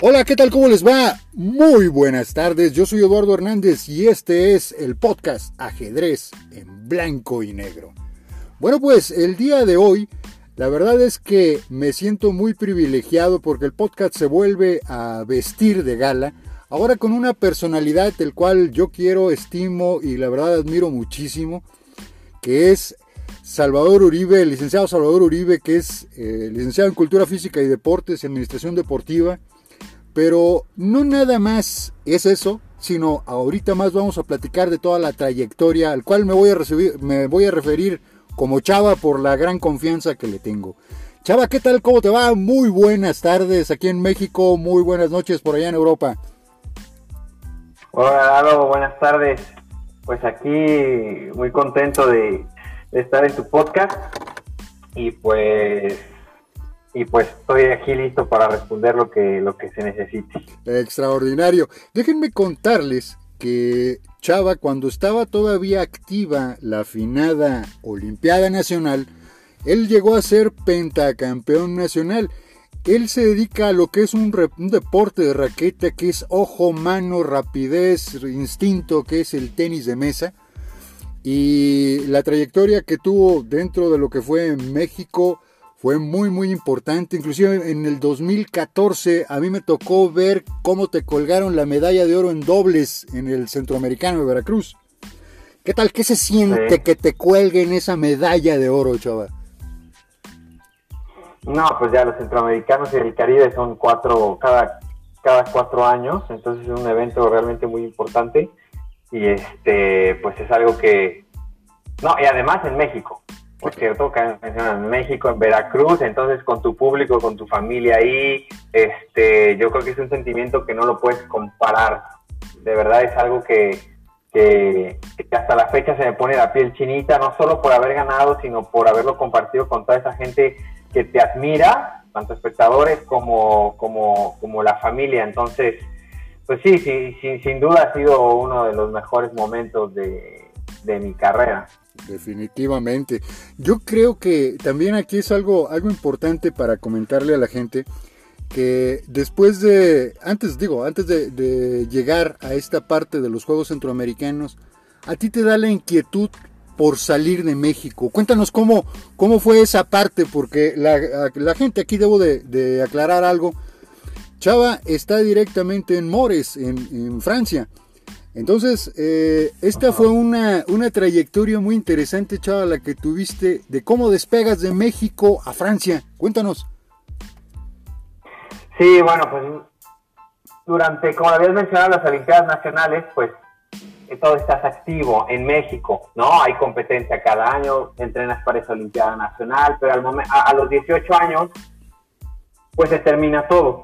Hola, ¿qué tal? ¿Cómo les va? Muy buenas tardes, yo soy Eduardo Hernández y este es el podcast Ajedrez en blanco y negro. Bueno, pues el día de hoy, la verdad es que me siento muy privilegiado porque el podcast se vuelve a vestir de gala, ahora con una personalidad del cual yo quiero, estimo y la verdad admiro muchísimo, que es Salvador Uribe, el licenciado Salvador Uribe, que es eh, licenciado en Cultura Física y Deportes y Administración Deportiva pero no nada más es eso, sino ahorita más vamos a platicar de toda la trayectoria al cual me voy a, recibir, me voy a referir como Chava por la gran confianza que le tengo. Chava, ¿qué tal? ¿Cómo te va? Muy buenas tardes aquí en México, muy buenas noches por allá en Europa. Hola, Lalo, buenas tardes. Pues aquí muy contento de estar en tu podcast y pues y pues estoy aquí listo para responder lo que, lo que se necesite. Extraordinario. Déjenme contarles que Chava, cuando estaba todavía activa la afinada Olimpiada Nacional, él llegó a ser pentacampeón nacional. Él se dedica a lo que es un, un, deporte de raqueta, que es ojo, mano, rapidez, instinto, que es el tenis de mesa. Y la trayectoria que tuvo dentro de lo que fue México, fue muy muy importante, inclusive en el 2014 a mí me tocó ver cómo te colgaron la medalla de oro en dobles en el Centroamericano de Veracruz. ¿Qué tal? ¿Qué se siente que te cuelguen esa medalla de oro, chava? No, pues ya los centroamericanos y el Caribe son cuatro, cada, cada cuatro años, entonces es un evento realmente muy importante y este, pues es algo que, no, y además en México, por cierto, que en México, en Veracruz, entonces con tu público, con tu familia ahí, este, yo creo que es un sentimiento que no lo puedes comparar. De verdad es algo que, que, hasta la fecha se me pone la piel chinita, no solo por haber ganado, sino por haberlo compartido con toda esa gente que te admira, tanto espectadores como, como, como la familia. Entonces, pues sí, sí, sí, sin duda ha sido uno de los mejores momentos de, de mi carrera. Definitivamente. Yo creo que también aquí es algo, algo importante para comentarle a la gente que después de, antes digo, antes de, llegar a esta parte de los Juegos Centroamericanos, a ti te da la inquietud por salir de México. Cuéntanos cómo, cómo fue esa parte, porque la, gente aquí debo de, aclarar algo. Chava está directamente en Mores, en, en Francia. Entonces, eh, esta fue una, una, trayectoria muy interesante, chava, la que tuviste de cómo despegas de México a Francia. Cuéntanos. Sí, bueno, pues durante, como habías mencionado, las Olimpiadas Nacionales, pues eh, todo estás activo en México, ¿no? Hay competencia cada año, entrenas para esa Olimpiada Nacional, pero al momento, a los 18 años, pues se termina todo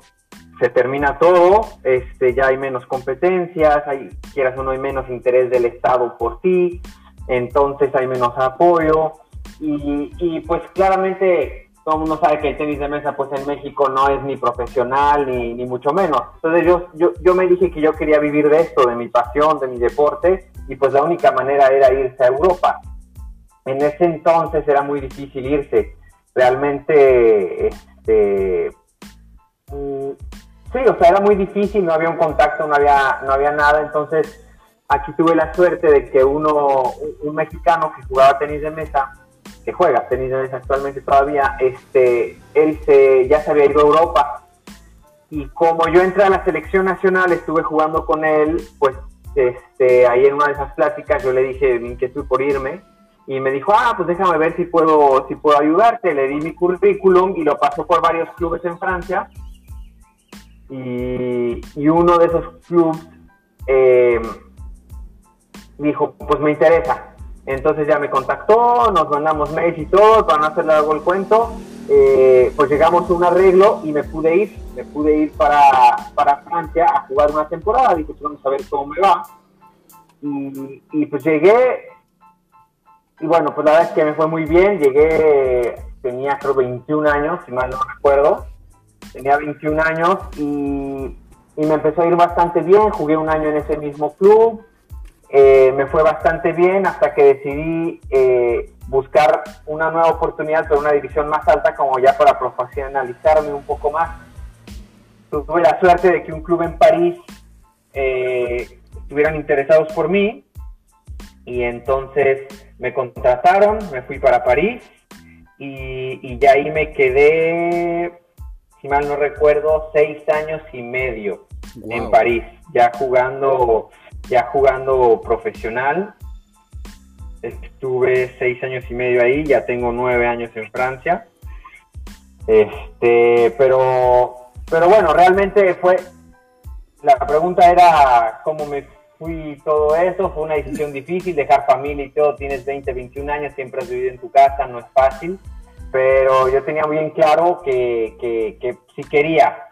se termina todo, este, ya hay menos competencias, hay, quieras o no hay menos interés del Estado por ti, entonces hay menos apoyo y, y pues claramente todo el mundo sabe que el tenis de mesa pues en México no es ni profesional ni, ni mucho menos. Entonces yo, yo, yo me dije que yo quería vivir de esto, de mi pasión, de mi deporte y pues la única manera era irse a Europa. En ese entonces era muy difícil irse. Realmente este, mm, Sí, o sea, era muy difícil, no había un contacto, no había, no había nada, entonces aquí tuve la suerte de que uno, un mexicano que jugaba tenis de mesa, que juega tenis de mesa actualmente todavía, este, él se, ya se había ido a Europa. Y como yo entré a la selección nacional, estuve jugando con él, pues este, ahí en una de esas pláticas yo le dije mi inquietud por irme y me dijo, ah, pues déjame ver si puedo, si puedo ayudarte. Le di mi currículum y lo pasó por varios clubes en Francia y, uno de esos clubes eh, dijo, pues me interesa. Entonces ya me contactó, nos mandamos mails y todo, para no hacerle algo el cuento, eh, pues llegamos a un arreglo y me pude ir, me pude ir para, para Francia a jugar una temporada, dije, pues vamos a ver cómo me va. Y, y pues llegué, y bueno, pues la verdad es que me fue muy bien, llegué, tenía creo 21 años, si mal no recuerdo, tenía 21 años y, me empezó a ir bastante bien, jugué un año en ese mismo club, eh, me fue bastante bien hasta que decidí eh, buscar una nueva oportunidad, pero una división más alta como ya para profesionalizarme un poco más. tuve la suerte de que un club en París eh, estuvieran interesados por mí y entonces me contrataron, me fui para París y, ya ahí me quedé, si mal no recuerdo, seis años y medio en París, ya jugando, ya jugando profesional. Estuve seis años y medio ahí, ya tengo nueve años en Francia. Este, pero, pero bueno, realmente fue, la pregunta era cómo me fui todo eso, fue una decisión difícil, dejar familia y todo, tienes 20, 21 años, siempre has vivido en tu casa, no es fácil, pero yo tenía bien claro que, que, si quería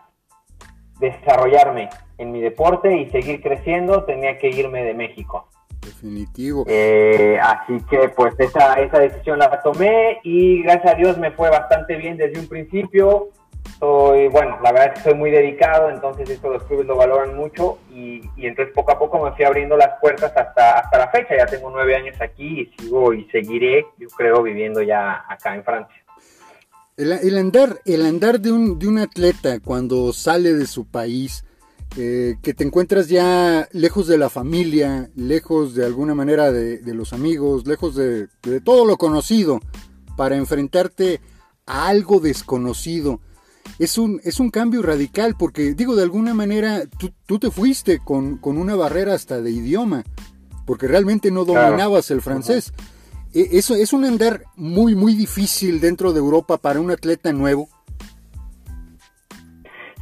desarrollarme en mi deporte y seguir creciendo, tenía que irme de México. Definitivo. Eh, así que pues esa, esa decisión la tomé y gracias a Dios me fue bastante bien desde un principio soy, bueno, la verdad es que soy muy dedicado, entonces eso los clubes lo valoran mucho y, entonces poco a poco me fui abriendo las puertas hasta, hasta la fecha. Ya tengo nueve años aquí y sigo y seguiré, yo creo, viviendo ya acá en Francia. El, andar, el andar de un, de un atleta cuando sale de su país, eh, que te encuentras ya lejos de la familia, lejos de alguna manera de, los amigos, lejos de, de todo lo conocido, para enfrentarte a algo desconocido es un, es un cambio radical porque, digo, de alguna manera tú, te fuiste con, una barrera hasta de idioma, porque realmente no dominabas el francés. Eso es un andar muy, muy difícil dentro de Europa para un atleta nuevo.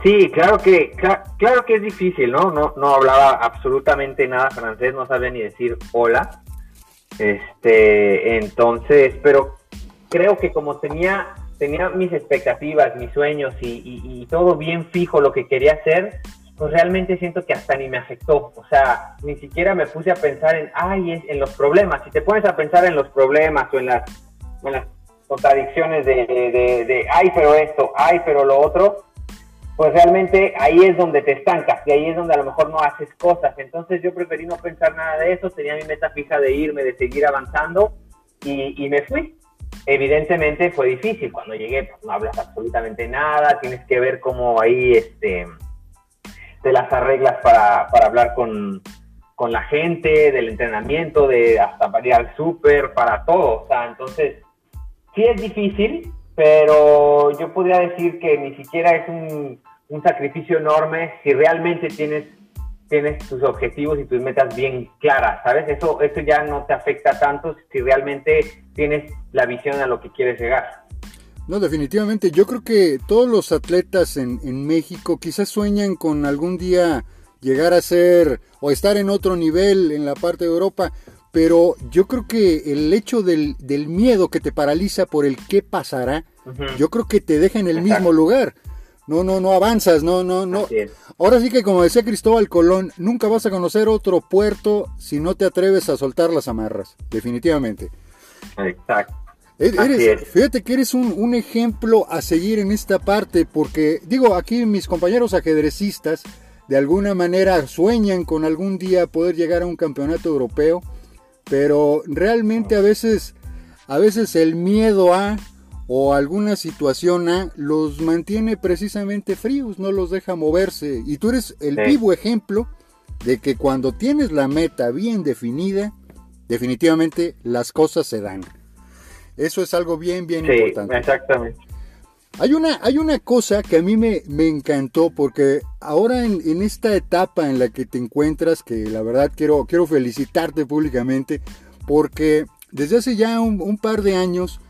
Sí, claro que, claro que es difícil, ¿no? No, no hablaba absolutamente nada francés, no sabía ni decir hola. Este, entonces, pero creo que como tenía tenía mis expectativas, mis sueños y, todo bien fijo lo que quería hacer, pues realmente siento que hasta ni me afectó. O sea, ni siquiera me puse a pensar en, ay, en los problemas. Si te pones a pensar en los problemas o en las, contradicciones de, de, de, ay, pero esto, ay, pero lo otro, pues realmente ahí es donde te estancas y ahí es donde a lo mejor no haces cosas. Entonces yo preferí no pensar nada de eso, tenía mi meta fija de irme, de seguir avanzando y, y me fui. Evidentemente fue difícil, cuando llegué pues, no hablas absolutamente nada, tienes que ver cómo ahí este, te las arreglas para, para hablar con, con, la gente, del entrenamiento, de hasta para ir al súper, para todo. O sea, entonces, sí es difícil, pero yo podría decir que ni siquiera es un, un sacrificio enorme si realmente tienes tienes tus objetivos y tus metas bien claras, ¿sabes? Eso, eso ya no te afecta tanto si realmente tienes la visión a lo que quieres llegar. No, definitivamente. Yo creo que todos los atletas en, en México quizás sueñan con algún día llegar a ser o estar en otro nivel en la parte de Europa, pero yo creo que el hecho del, del miedo que te paraliza por el qué pasará, yo creo que te deja en el mismo lugar. No, no, no avanzas, no, no, no. Ahora sí que como decía Cristóbal Colón, nunca vas a conocer otro puerto si no te atreves a soltar las amarras, definitivamente. Exacto. Fíjate que eres un, ejemplo a seguir en esta parte, porque digo, aquí mis compañeros ajedrecistas de alguna manera sueñan con algún día poder llegar a un campeonato europeo, pero realmente a veces, a veces el miedo a o alguna situación A los mantiene precisamente fríos, no los deja moverse. Y tú eres el vivo ejemplo de que cuando tienes la meta bien definida, definitivamente las cosas se dan. Eso es algo bien, bien sí, importante. Exactamente. Hay una, hay una cosa que a mí me, me encantó porque ahora en, en, esta etapa en la que te encuentras, que la verdad quiero, quiero felicitarte públicamente, porque desde hace ya un, un par de años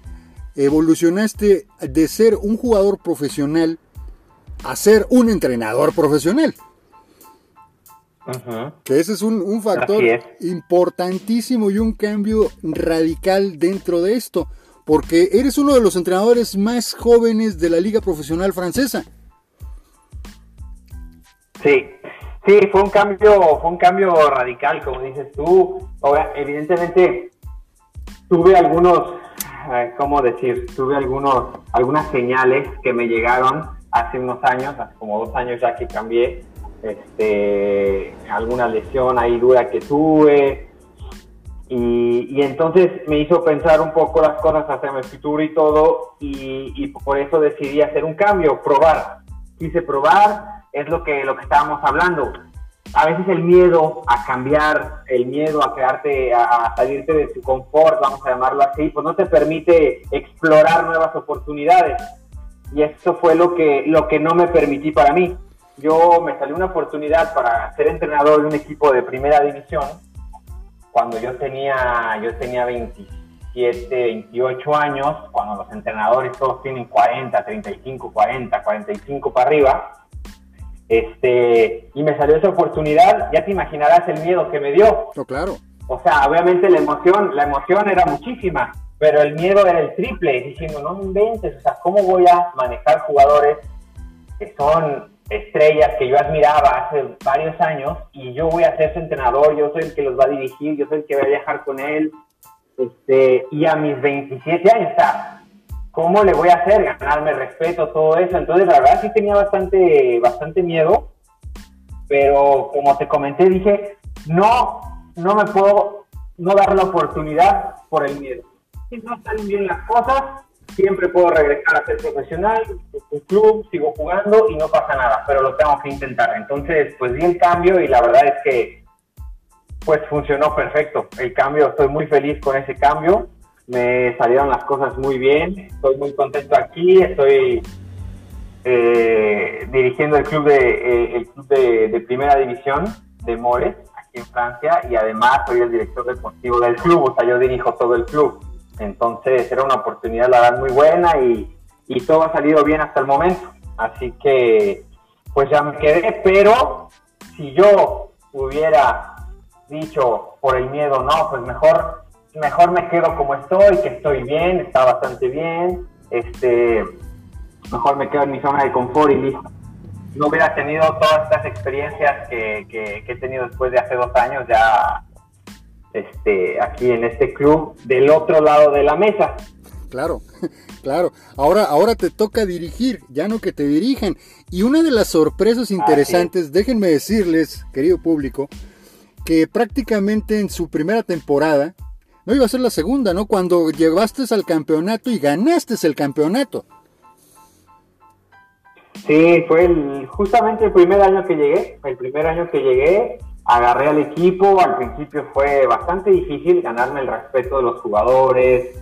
evolucionaste de ser un jugador profesional a ser un entrenador profesional. Que ese es un, factor importantísimo y un cambio radical dentro de esto, porque eres uno de los entrenadores más jóvenes de la liga profesional francesa. Sí, sí, fue un cambio, fue un cambio radical, como dices tú. Ahora, evidentemente, tuve algunos ¿cómo decir? Tuve algunos, algunas señales que me llegaron hace unos años, hace como dos años ya que cambié, este, alguna lesión ahí dura que tuve, y, entonces me hizo pensar un poco las cosas hacia mi futuro y todo, y, por eso decidí hacer un cambio, probar. Quise probar, es lo que, lo que estábamos hablando. A veces el miedo a cambiar, el miedo a quedarte, a, salirte de tu confort, vamos a llamarlo así, pues no te permite explorar nuevas oportunidades. Y eso fue lo que, lo que no me permití para mí. Yo me salió una oportunidad para ser entrenador de un equipo de primera división cuando yo tenía, yo tenía 27, 28 años, cuando los entrenadores todos tienen 40, 35, 40, 45 para arriba, este, y me salió esa oportunidad, ya te imaginarás el miedo que me dio. Oh, claro. O sea, obviamente la emoción, la emoción era muchísima, pero el miedo era el triple, diciendo, no me inventes, o sea, ¿cómo voy a manejar jugadores que son estrellas que yo admiraba hace varios años y yo voy a ser su entrenador, yo soy el que los va a dirigir, yo soy el que va a viajar con él. Este, y a mis 27 años, está ¿cómo le voy a hacer? Ganarme respeto, todo eso. Entonces, la verdad sí tenía bastante, bastante miedo, pero como te comenté, dije, no, no me puedo no dar la oportunidad por el miedo. Si no salen bien las cosas, siempre puedo regresar a ser profesional, un club, sigo jugando y no pasa nada, pero lo tengo que intentar. Entonces, pues di el cambio y la verdad es que pues funcionó perfecto. El cambio, estoy muy feliz con ese cambio. Me salieron las cosas muy bien, estoy muy contento aquí, estoy eh, dirigiendo el club de el club de, primera división de Mores aquí en Francia y además soy el director deportivo del club, o sea, yo dirijo todo el club. Entonces era una oportunidad, la verdad, muy buena y, todo ha salido bien hasta el momento. Así que, pues ya me quedé, pero si yo hubiera dicho por el miedo, no, pues mejor, mejor me quedo como estoy, que estoy bien, está bastante bien, este, mejor me quedo en mi zona de confort y listo. No hubiera tenido todas estas experiencias que he tenido después de hace dos años, ya este, aquí en este club del otro lado de la mesa. Claro, claro. Ahora, ahora te toca dirigir, ya no que te dirigen. Y una de las sorpresas interesantes, déjenme decirles, querido público, que prácticamente en su primera temporada, no iba a ser la segunda, ¿no? Cuando llegaste al campeonato y ganaste el campeonato. Sí, fue el, justamente el primer año que llegué, el primer año que llegué, agarré al equipo, al principio fue bastante difícil ganarme el respeto de los jugadores,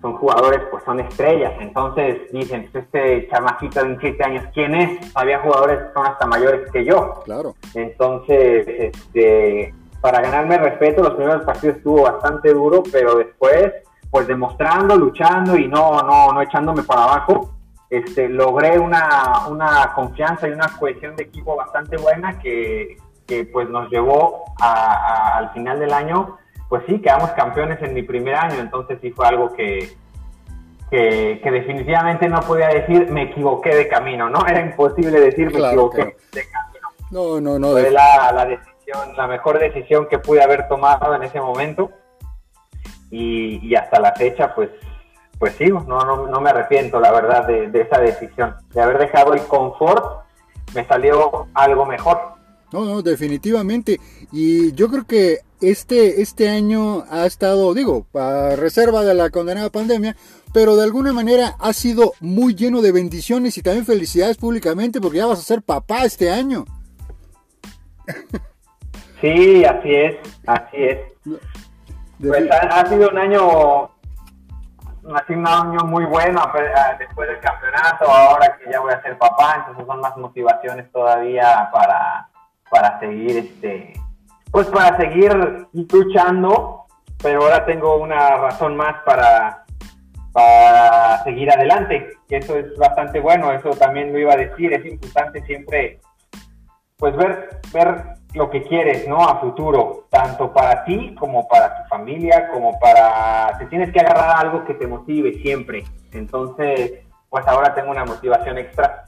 son jugadores, pues son estrellas, entonces dicen, pues este chamacito de 27 años, ¿quién es? Había jugadores que son hasta mayores que yo. Claro. Entonces, este, para ganarme el respeto, los primeros partidos estuvo bastante duro, pero después, pues demostrando, luchando y no, no, no echándome para abajo, este, logré una, una confianza y una cohesión de equipo bastante buena que, que pues nos llevó al final del año, pues sí, quedamos campeones en mi primer año, entonces sí fue algo que, que, definitivamente no podía decir me equivoqué de camino, ¿no? Era imposible decir me equivoqué de camino. No, no, no. Fue la, la, decisión, la mejor decisión que pude haber tomado en ese momento y, y hasta la fecha, pues pues sí, no, no, no me arrepiento, la verdad, de, de, esa decisión. De haber dejado el confort, me salió algo mejor. No, no, definitivamente. Y yo creo que este, este año ha estado, digo, a reserva de la condenada pandemia, pero de alguna manera ha sido muy lleno de bendiciones y también felicidades públicamente porque ya vas a ser papá este año. Sí, así es, así es. Pues ha, sido un año, ha sido un año muy bueno después del campeonato, ahora que ya voy a ser papá, entonces son más motivaciones todavía para para seguir, este, pues para seguir luchando, pero ahora tengo una razón más para, para seguir adelante, eso es bastante bueno, eso también lo iba a decir, es importante siempre, pues ver, ver lo que quieres, ¿no? A futuro, tanto para ti como para tu familia, como para, te tienes que agarrar algo que te motive siempre, entonces, pues ahora tengo una motivación extra.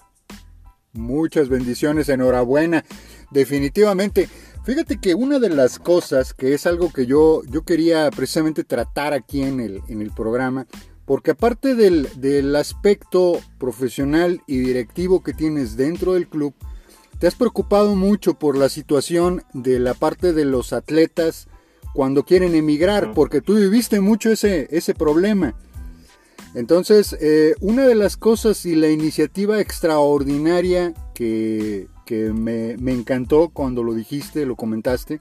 Muchas bendiciones, enhorabuena. Definitivamente. Fíjate que una de las cosas que es algo que yo, yo quería precisamente tratar aquí en el, en el programa, porque aparte del, del aspecto profesional y directivo que tienes dentro del club, te has preocupado mucho por la situación de la parte de los atletas cuando quieren emigrar, porque tú viviste mucho ese, ese problema. Entonces, eh, una de las cosas y la iniciativa extraordinaria que, que me, me, encantó cuando lo dijiste, lo comentaste,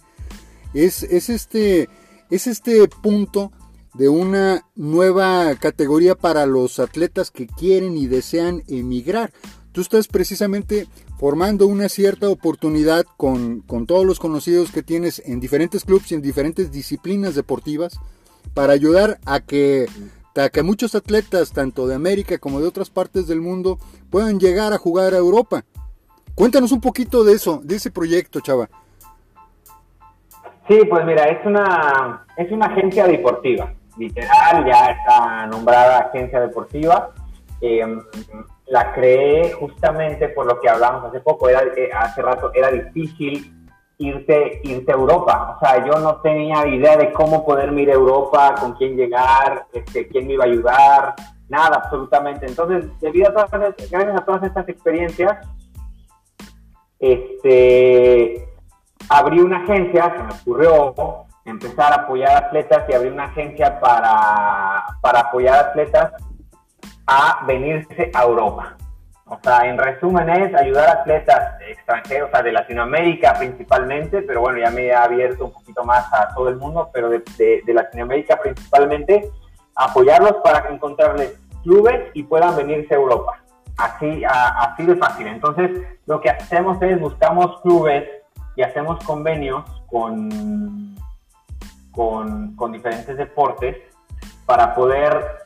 es, es, este, es este punto de una nueva categoría para los atletas que quieren y desean emigrar. Tú estás precisamente formando una cierta oportunidad con, con todos los conocidos que tienes en diferentes clubes y en diferentes disciplinas deportivas para ayudar a que, a que muchos atletas, tanto de América como de otras partes del mundo, puedan llegar a jugar a Europa. Cuéntanos un poquito de eso, de ese proyecto, Chava. Sí, pues mira, es una, es una agencia deportiva, literal, ya está nombrada agencia deportiva. Em, la creé justamente por lo que hablamos hace poco, era, eh, hace rato, era difícil irte, irte a Europa. O sea, yo no tenía idea de cómo poder ir a Europa, con quién llegar, este, quién me iba a ayudar, nada, absolutamente. Entonces, debido a todas, gracias a todas estas experiencias, este, abrí una agencia, se me ocurrió empezar a apoyar atletas y abrí una agencia para, para apoyar atletas a venirse a Europa. O sea, en resumen es ayudar a atletas extranjeros, o sea, de Latinoamérica principalmente, pero bueno, ya me he abierto un poquito más a todo el mundo, pero de, de, Latinoamérica principalmente, apoyarlos para encontrarles clubes y puedan venirse a Europa. Así, así de fácil. Entonces, lo que hacemos es buscamos clubes y hacemos convenios con, con, con diferentes deportes para poder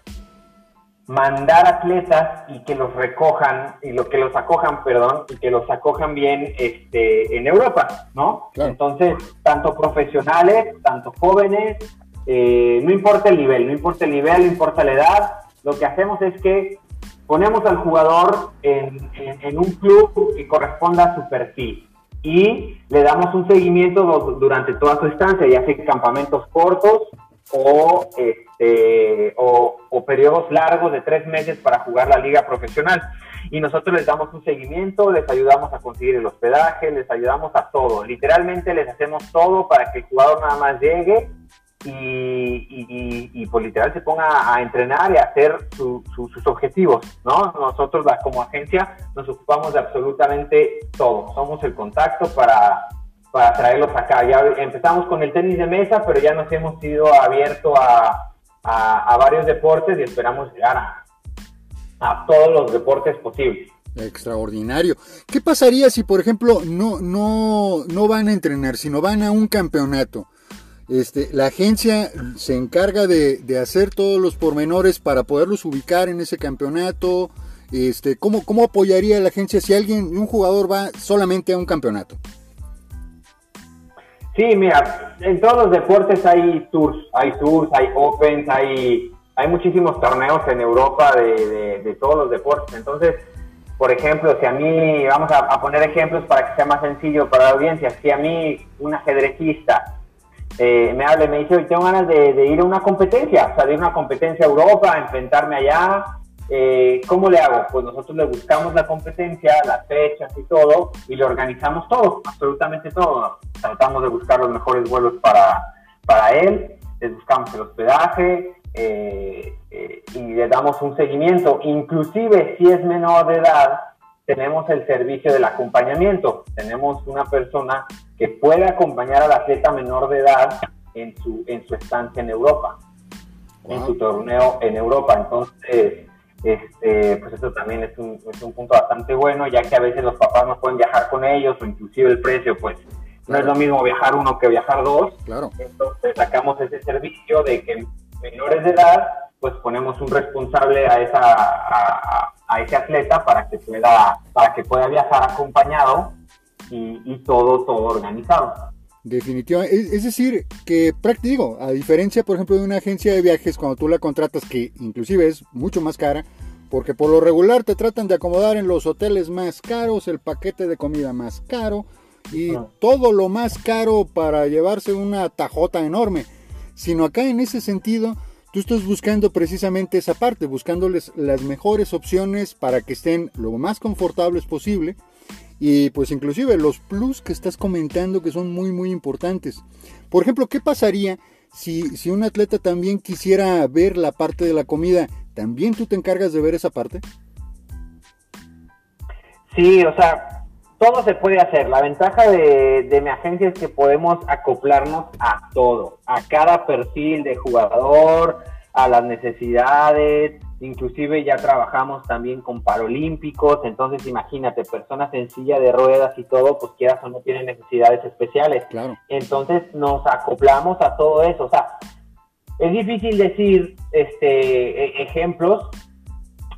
mandar atletas y que los recojan y lo que los acojan, perdón, y que los acojan bien este, en Europa, ¿no? Entonces, tanto profesionales, tanto jóvenes, eh, no importa el nivel, no importa el nivel, no importa la edad, lo que hacemos es que ponemos al jugador en, en un club que corresponda a su perfil y le damos un seguimiento durante toda su estancia, ya sea campamentos cortos o, este, o, periodos largos de tres meses para jugar la liga profesional. Y nosotros les damos un seguimiento, les ayudamos a conseguir el hospedaje, les ayudamos a todo. Literalmente les hacemos todo para que el jugador nada más llegue y, y, y, pues literal se ponga a entrenar y a hacer sus objetivos, ¿no? Nosotros como agencia nos ocupamos de absolutamente todo. Somos el contacto para para traerlos acá. Ya empezamos con el tenis de mesa, pero ya nos hemos ido abierto a, a, varios deportes y esperamos llegar a, a todos los deportes posibles. Extraordinario. ¿Qué pasaría si, por ejemplo, no, no, no van a entrenar, sino van a un campeonato? Este, la agencia se encarga de, de, hacer todos los pormenores para poderlos ubicar en ese campeonato. Este, ¿cómo, ¿Cómo apoyaría la agencia si alguien, un jugador va solamente a un campeonato? Sí, mira, en todos los deportes hay tours, hay tours, hay opens, hay, hay muchísimos torneos en Europa de, de, todos los deportes. Entonces, por ejemplo, si a mí, vamos a, poner ejemplos para que sea más sencillo para la audiencia, si a mí un ajedrecista eh, me habla y me dice, hoy tengo ganas de, ir a una competencia, o sea, de ir a una competencia a Europa, enfrentarme allá, eh, ¿cómo le hago? Pues nosotros le buscamos la competencia, las fechas y todo, y le organizamos todo, absolutamente todo. Tratamos de buscar los mejores vuelos para, para él, les buscamos el hospedaje eh, eh, y le damos un seguimiento. Inclusive si es menor de edad, tenemos el servicio del acompañamiento. Tenemos una persona que puede acompañar al atleta menor de edad en su, en su estancia en Europa, en su torneo en Europa. Entonces, este, pues eso también es un, es un punto bastante bueno, ya que a veces los papás no pueden viajar con ellos o inclusive el precio, pues no es lo mismo viajar uno que viajar dos. Claro. Entonces sacamos ese servicio de que menores de edad, pues ponemos un responsable a esa a, a ese atleta para que pueda para que pueda viajar acompañado y, y todo todo organizado. Definitivamente, es, decir, que práctico, a diferencia, por ejemplo, de una agencia de viajes, cuando tú la contratas, que inclusive es mucho más cara, porque por lo regular te tratan de acomodar en los hoteles más caros, el paquete de comida más caro y todo lo más caro para llevarse una tajota enorme. Sino acá en ese sentido, tú estás buscando precisamente esa parte, buscándoles las mejores opciones para que estén lo más confortables posible y pues inclusive los plus que estás comentando que son muy muy importantes. Por ejemplo, ¿qué pasaría si, si un atleta también quisiera ver la parte de la comida? ¿También tú te encargas de ver esa parte? Sí, o sea, todo se puede hacer. La ventaja de, de, mi agencia es que podemos acoplarnos a todo, a cada perfil de jugador, a las necesidades, inclusive ya trabajamos también con paralímpicos, entonces imagínate, personas en silla de ruedas y todo, pues quieras o no tienen necesidades especiales. Claro. Entonces nos acoplamos a todo eso, o sea, es difícil decir este e, ejemplos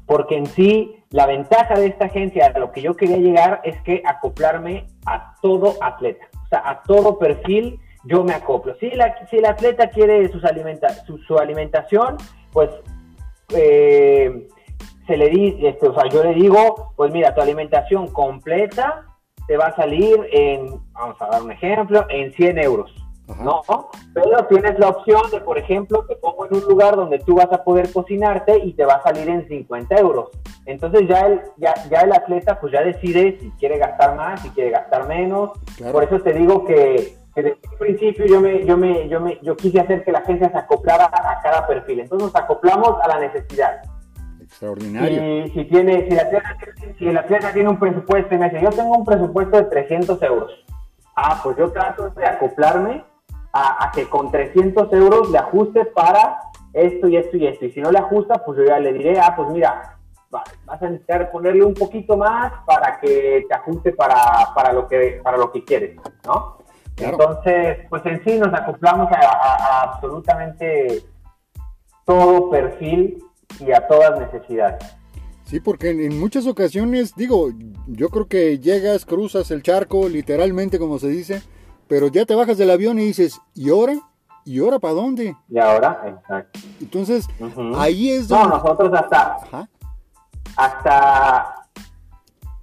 porque en sí la ventaja de esta agencia, a lo que yo quería llegar es que acoplarme a todo atleta, o sea, a todo perfil yo me acoplo. Si, la, si el atleta quiere sus alimenta, su, alimentación, pues eh, se le di, este, o sea, yo le digo, pues mira, tu alimentación completa te va a salir en, vamos a dar un ejemplo, en 100 euros. ¿No? Pero tienes la opción de, por ejemplo, te pongo en un lugar donde tú vas a poder cocinarte y te va a salir en 50 euros. Entonces ya el, ya, ya el atleta pues ya decide si quiere gastar más, si quiere gastar menos. Por eso te digo que, desde el principio yo me, yo me, yo me, yo quise hacer que la agencia se acoplara a cada perfil. Entonces nos acoplamos a la necesidad. Extraordinario. Y si tiene, si el atleta, si el atleta tiene un presupuesto y me dice, yo tengo un presupuesto de 300 euros. Ah, pues yo trato de acoplarme a, que con 300 euros le ajuste para esto y esto y esto. Y si no le ajusta, pues yo ya le diré, ah, pues mira, vas a necesitar ponerle un poquito más para que te ajuste para, para, lo, que, para lo que quieres, ¿no? Entonces, pues en sí nos acoplamos a, absolutamente todo perfil y a todas necesidades. Sí, porque en muchas ocasiones, digo, yo creo que llegas, cruzas el charco, literalmente como se dice, pero ya te bajas del avión y dices, ¿y ahora? ¿Y ahora para dónde? Y ahora, exacto. Entonces, ahí es donde... No, nosotros hasta... Hasta...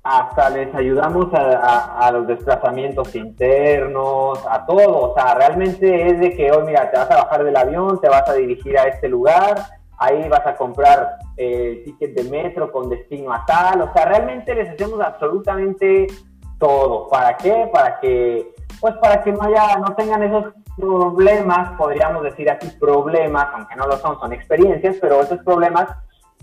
Hasta les ayudamos a, los desplazamientos internos, a todo. O sea, realmente es de que hoy, mira, te vas a bajar del avión, te vas a dirigir a este lugar, ahí vas a comprar el ticket de metro con destino a tal. O sea, realmente les hacemos absolutamente todo. ¿Para qué? Para que pues para que no haya, no tengan esos problemas, podríamos decir así problemas, aunque no lo son, son experiencias, pero esos problemas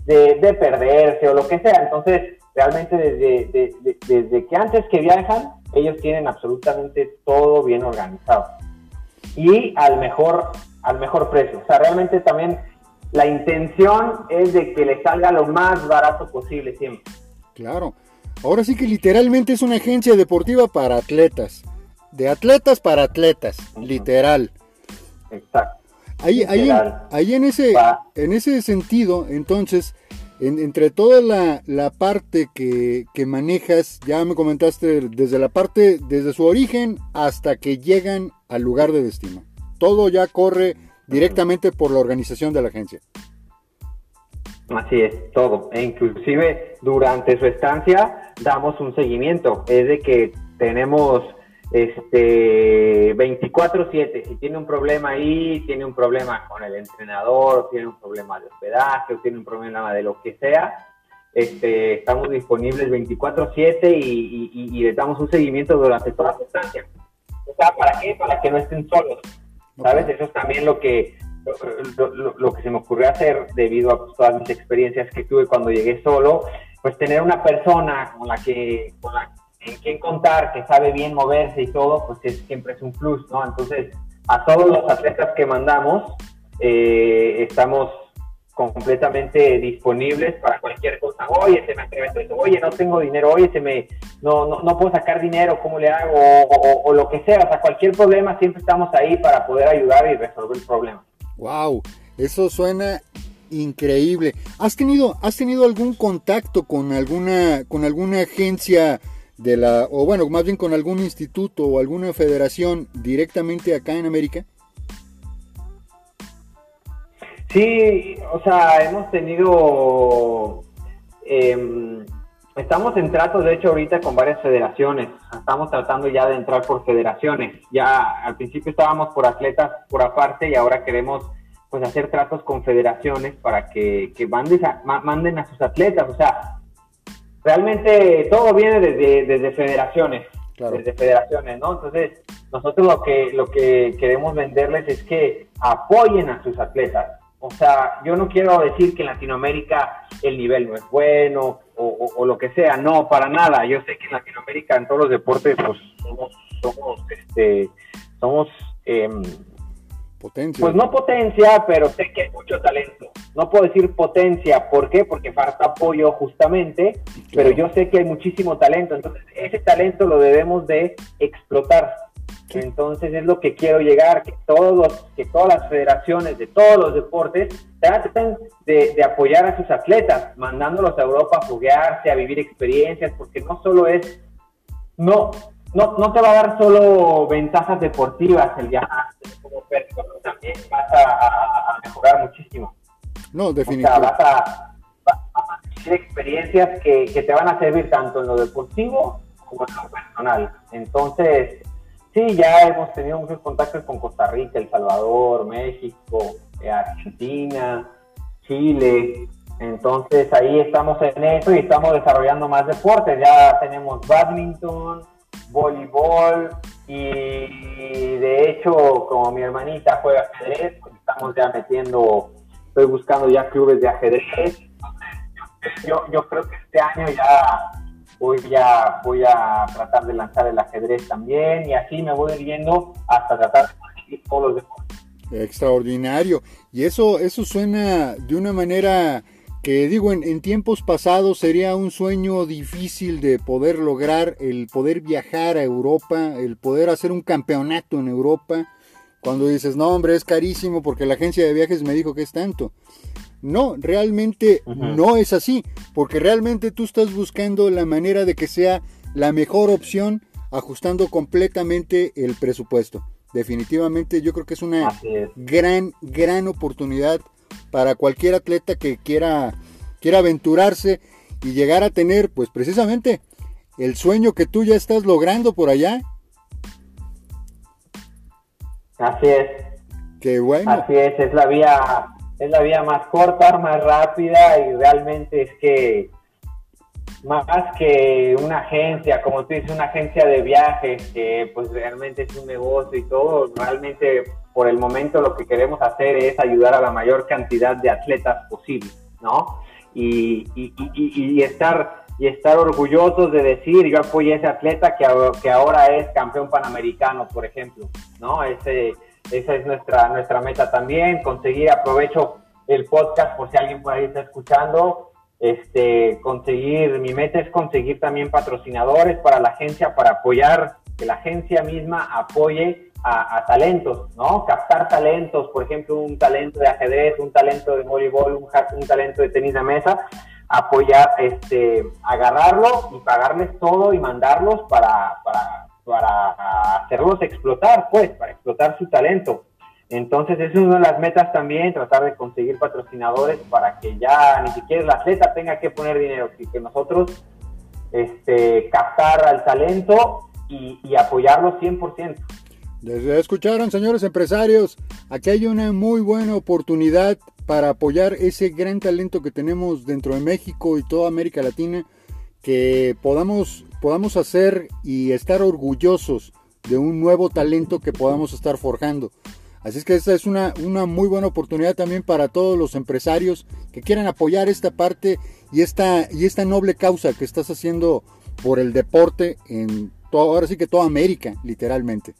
de, perderse o lo que sea. Entonces, realmente desde, desde que antes que viajan, ellos tienen absolutamente todo bien organizado. Y al mejor, al mejor precio. O sea, realmente también la intención es de que les salga lo más barato posible siempre. Claro. Ahora sí que literalmente es una agencia deportiva para atletas de atletas para atletas, literal. Exacto. Ahí, ahí, en, ese, en ese sentido, entonces, entre toda la, parte que, manejas, ya me comentaste desde la parte, desde su origen hasta que llegan al lugar de destino. Todo ya corre directamente por la organización de la agencia. Así es, todo. E inclusive durante su estancia damos un seguimiento. Es de que tenemos este 24/7, si tiene un problema ahí, tiene un problema con el entrenador, tiene un problema de hospedaje, o tiene un problema de lo que sea, este, estamos disponibles 24/7 y, y, le damos un seguimiento durante toda la estancia. O sea, ¿para qué? Para que no estén solos, ¿sabes? Eso es también lo que, lo, que se me ocurrió hacer debido a todas mis experiencias que tuve cuando llegué solo, pues tener una persona con la que, con la, en quién contar, que sabe bien moverse y todo, pues es, siempre es un plus, ¿no? Entonces, a todos los atletas que mandamos, eh, estamos completamente disponibles para cualquier cosa. Oye, se me atreve oye, no tengo dinero, oye, se me, no, no, no puedo sacar dinero, ¿cómo le hago? O, lo que sea, o sea, cualquier problema, siempre estamos ahí para poder ayudar y resolver el problema. Wow, eso suena increíble. ¿Has tenido, has tenido algún contacto con alguna, con alguna agencia de la, o bueno, más bien con algún instituto o alguna federación directamente acá en América? Sí, o sea, hemos tenido, em, estamos en tratos, de hecho, ahorita con varias federaciones. Estamos tratando ya de entrar por federaciones. Ya al principio estábamos por atletas por aparte y ahora queremos pues hacer tratos con federaciones para que, que manden, a, manden a sus atletas. O sea, realmente todo viene desde, desde federaciones, desde federaciones, ¿no? Entonces, nosotros lo que, lo que queremos venderles es que apoyen a sus atletas. O sea, yo no quiero decir que en Latinoamérica el nivel no es bueno o, lo que sea, no, para nada. Yo sé que en Latinoamérica en todos los deportes pues somos, somos, este, somos em, potencia. Pues no potencia, pero sé que hay mucho talento. No puedo decir potencia, ¿por qué? Porque falta apoyo justamente, pero yo sé que hay muchísimo talento, entonces ese talento lo debemos de explotar. Entonces es lo que quiero llegar, que todos, que todas las federaciones de todos los deportes traten de, apoyar a sus atletas, mandándolos a Europa a juguearse, a vivir experiencias, porque no solo es, no, no, no te va a dar solo ventajas deportivas el viajar como pero también vas a, mejorar muchísimo. No, definitivamente. vas a, vivir experiencias que, que te van a servir tanto en lo deportivo como en lo personal. Entonces, Sí, ya hemos tenido muchos contactos con Costa Rica, El Salvador, México, eh, Argentina, Chile. Entonces ahí estamos en eso y estamos desarrollando más deportes. Ya tenemos badminton, voleibol y de hecho como mi hermanita juega ajedrez, pues estamos ya metiendo, estoy buscando ya clubes de ajedrez. yo, yo creo que este año ya voy a, voy a tratar de lanzar el ajedrez también y así me voy viendo hasta tratar de todos los deportes. Extraordinario. Y eso, eso suena de una manera que digo, en, en, tiempos pasados sería un sueño difícil de poder lograr, el poder viajar a Europa, el poder hacer un campeonato en Europa, cuando dices, no hombre, es carísimo porque la agencia de viajes me dijo que es tanto. No, realmente no es así, porque realmente tú estás buscando la manera de que sea la mejor opción ajustando completamente el presupuesto. Definitivamente yo creo que es una gran, gran oportunidad para cualquier atleta que quiera, quiera aventurarse y llegar a tener, pues precisamente, el sueño que tú ya estás logrando por allá. Así es. Qué bueno. Así es, es la vía es la vía más corta, más rápida y realmente es que más que una agencia, como tú dices, una agencia de viajes, que pues realmente es un negocio y todo, realmente por el momento lo que queremos hacer es ayudar a la mayor cantidad de atletas posible, ¿no? Y, y, y, estar y estar orgullosos de decir, yo apoyé a ese atleta que, que ahora es campeón panamericano, por ejemplo, ¿no? Ese, esa es nuestra, nuestra meta también, conseguir, aprovecho el podcast por si alguien por está escuchando, este, conseguir, mi meta es conseguir también patrocinadores para la agencia, para apoyar, que la agencia misma apoye a, talentos, ¿no? Captar talentos, por ejemplo, un talento de ajedrez, un talento de voleibol, un, un talento de tenis de mesa, apoyar, este, agarrarlo y pagarles todo y mandarlos para para hacerlos explotar, pues, para explotar su talento. Entonces, es una de las metas también, tratar de conseguir patrocinadores para que ya ni siquiera el atleta tenga que poner dinero, sino que nosotros este, captar al talento y, y apoyarlo 100%. Ya escucharon, señores empresarios, aquí hay una muy buena oportunidad para apoyar ese gran talento que tenemos dentro de México y toda América Latina, que podamos podamos hacer y estar orgullosos de un nuevo talento que podamos estar forjando. Así es que esta es una, una muy buena oportunidad también para todos los empresarios que quieran apoyar esta parte y esta, y esta noble causa que estás haciendo por el deporte en todo, ahora sí que toda América, literalmente.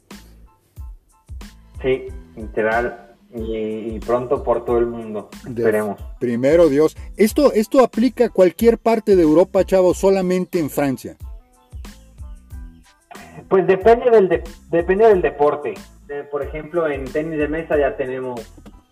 Sí, literal. Y, pronto por todo el mundo. Esperemos. Primero Dios. Esto, esto aplica a cualquier parte de Europa, chavo, solamente en Francia. Pues depende del, depende del deporte. por ejemplo, en tenis de mesa ya tenemos,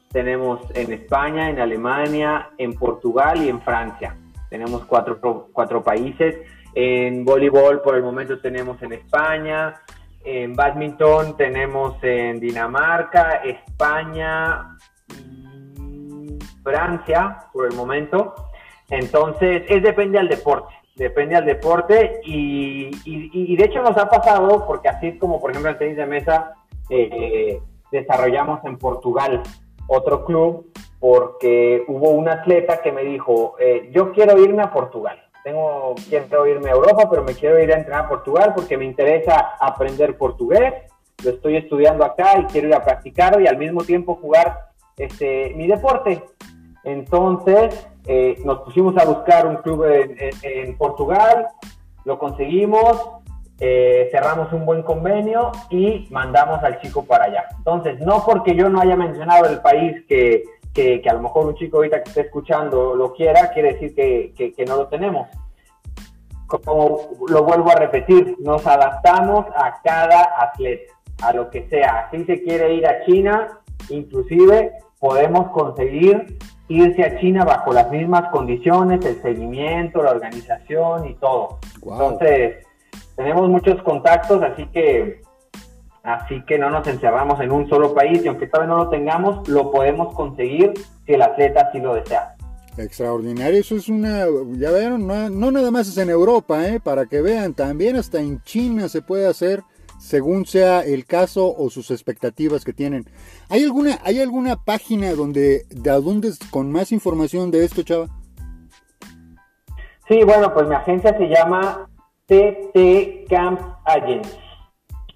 tenemos en España, en Alemania, en Portugal y en Francia. Tenemos cuatro, cuatro países. En voleibol por el momento tenemos en España. En badminton tenemos en Dinamarca, España, Francia por el momento. Entonces, es depende del deporte depende al deporte y, y, de hecho nos ha pasado porque así como por ejemplo el tenis de mesa eh, desarrollamos en Portugal otro club porque hubo un atleta que me dijo eh, yo quiero irme a Portugal tengo quiero irme a Europa pero me quiero ir a entrenar a Portugal porque me interesa aprender portugués lo estoy estudiando acá y quiero ir a practicarlo y al mismo tiempo jugar este, mi deporte. Entonces eh, nos pusimos a buscar un club en, Portugal, lo conseguimos, eh, cerramos un buen convenio y mandamos al chico para allá. Entonces, no porque yo no haya mencionado el país que, que, a lo mejor un chico ahorita que esté escuchando lo quiera, quiere decir que, que no lo tenemos como lo vuelvo a repetir, nos adaptamos a cada atleta, a lo que sea. Si se quiere ir a China, inclusive podemos conseguir irse a China bajo las mismas condiciones, el seguimiento, la organización y todo. Entonces, tenemos muchos contactos, así que así que no nos encerramos en un solo país y aunque todavía no lo tengamos, lo podemos conseguir si el atleta así lo desea. Extraordinario, eso es una, ya vieron, no, nada más es en Europa, ¿eh? para que vean, también hasta en China se puede hacer según sea el caso o sus expectativas que tienen. ¿Hay alguna, hay alguna página donde, de dónde con más información de esto, Chava? Sí, bueno, pues mi agencia se llama TT Camps Agency.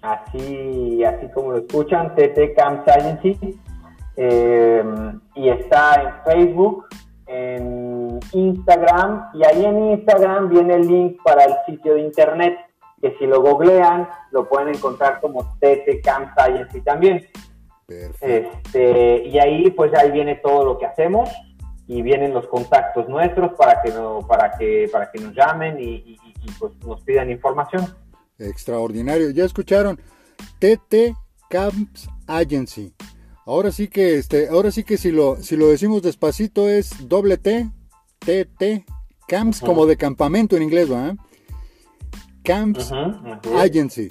Así, así como lo escuchan, TT Camps Agency. Eh, y está en Facebook, en Instagram y ahí en Instagram viene el link para el sitio de internet que si lo googlean lo pueden encontrar como TT Camp Science también. Este, y ahí pues ahí viene todo lo que hacemos y vienen los contactos nuestros para que no, para que para que nos llamen y, pues nos pidan información. Extraordinario, ya escucharon TT Camps Agency. Ahora sí que este, ahora sí que si lo, si lo decimos despacito es doble T, T, T, camps como de campamento en inglés, ¿va? Camps Agency.